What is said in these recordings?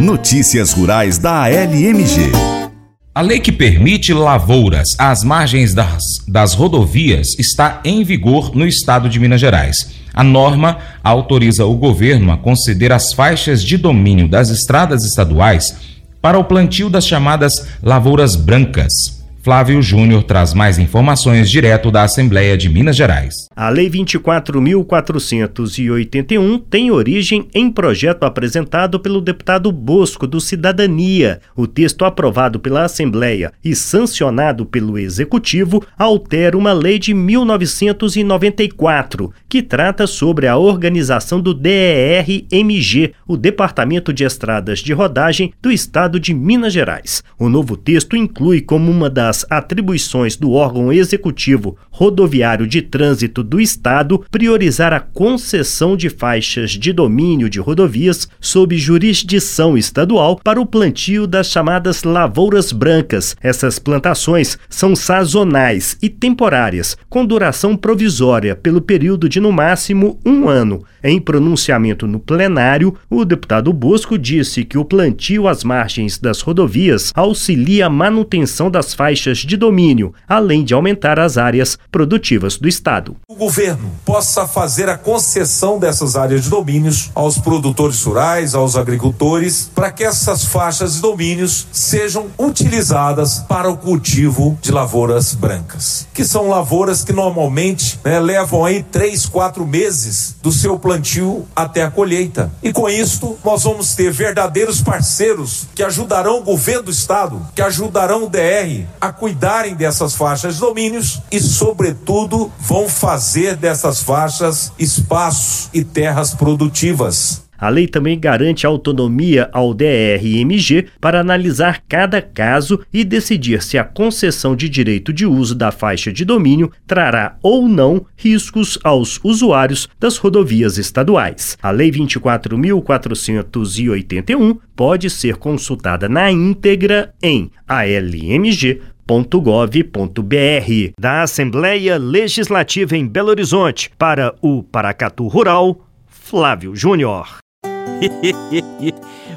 Notícias Rurais da ALMG. A lei que permite lavouras às margens das, das rodovias está em vigor no estado de Minas Gerais. A norma autoriza o governo a conceder as faixas de domínio das estradas estaduais para o plantio das chamadas lavouras brancas. Flávio Júnior traz mais informações direto da Assembleia de Minas Gerais. A Lei 24.481 tem origem em projeto apresentado pelo deputado Bosco do Cidadania. O texto aprovado pela Assembleia e sancionado pelo Executivo altera uma lei de 1994 que trata sobre a organização do DER-MG, o Departamento de Estradas de Rodagem do Estado de Minas Gerais. O novo texto inclui como uma das das atribuições do órgão executivo rodoviário de trânsito do Estado priorizar a concessão de faixas de domínio de rodovias sob jurisdição estadual para o plantio das chamadas lavouras brancas. Essas plantações são sazonais e temporárias, com duração provisória pelo período de no máximo um ano. Em pronunciamento no plenário, o deputado Bosco disse que o plantio às margens das rodovias auxilia a manutenção das faixas de domínio, além de aumentar as áreas produtivas do Estado. O governo possa fazer a concessão dessas áreas de domínios aos produtores rurais, aos agricultores, para que essas faixas de domínios sejam utilizadas para o cultivo de lavouras brancas, que são lavouras que normalmente né, levam aí três, quatro meses do seu plantio até a colheita. E com isto, nós vamos ter verdadeiros parceiros que ajudarão o governo do estado, que ajudarão o DR a cuidarem dessas faixas de domínios e, sobretudo, vão fazer dessas faixas espaços e terras produtivas. A lei também garante autonomia ao DRMG para analisar cada caso e decidir se a concessão de direito de uso da faixa de domínio trará ou não riscos aos usuários das rodovias estaduais. A Lei 24.481 pode ser consultada na íntegra em almg.gov.br. Da Assembleia Legislativa em Belo Horizonte para o Paracatu Rural, Flávio Júnior.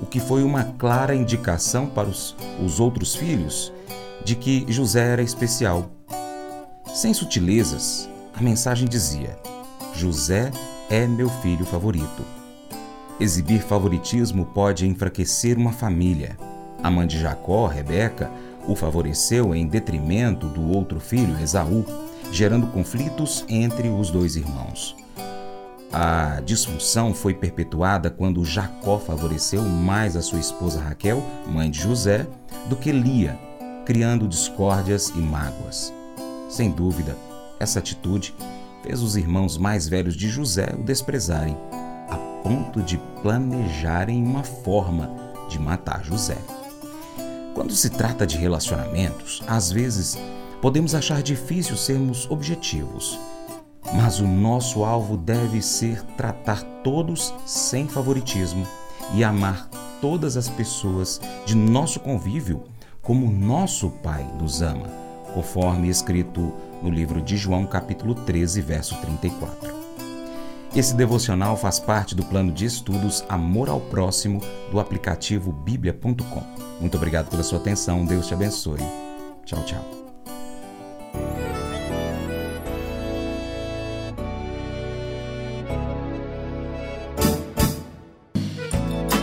o que foi uma clara indicação para os, os outros filhos de que José era especial. Sem sutilezas, a mensagem dizia: José é meu filho favorito. Exibir favoritismo pode enfraquecer uma família. A mãe de Jacó, Rebeca, o favoreceu em detrimento do outro filho, Esaú, gerando conflitos entre os dois irmãos. A disfunção foi perpetuada quando Jacó favoreceu mais a sua esposa Raquel, mãe de José, do que Lia, criando discórdias e mágoas. Sem dúvida, essa atitude fez os irmãos mais velhos de José o desprezarem, a ponto de planejarem uma forma de matar José. Quando se trata de relacionamentos, às vezes podemos achar difícil sermos objetivos mas o nosso alvo deve ser tratar todos sem favoritismo e amar todas as pessoas de nosso convívio como nosso Pai nos ama, conforme escrito no livro de João, capítulo 13, verso 34. Esse devocional faz parte do plano de estudos Amor ao Próximo do aplicativo bíblia.com. Muito obrigado pela sua atenção, Deus te abençoe. Tchau, tchau.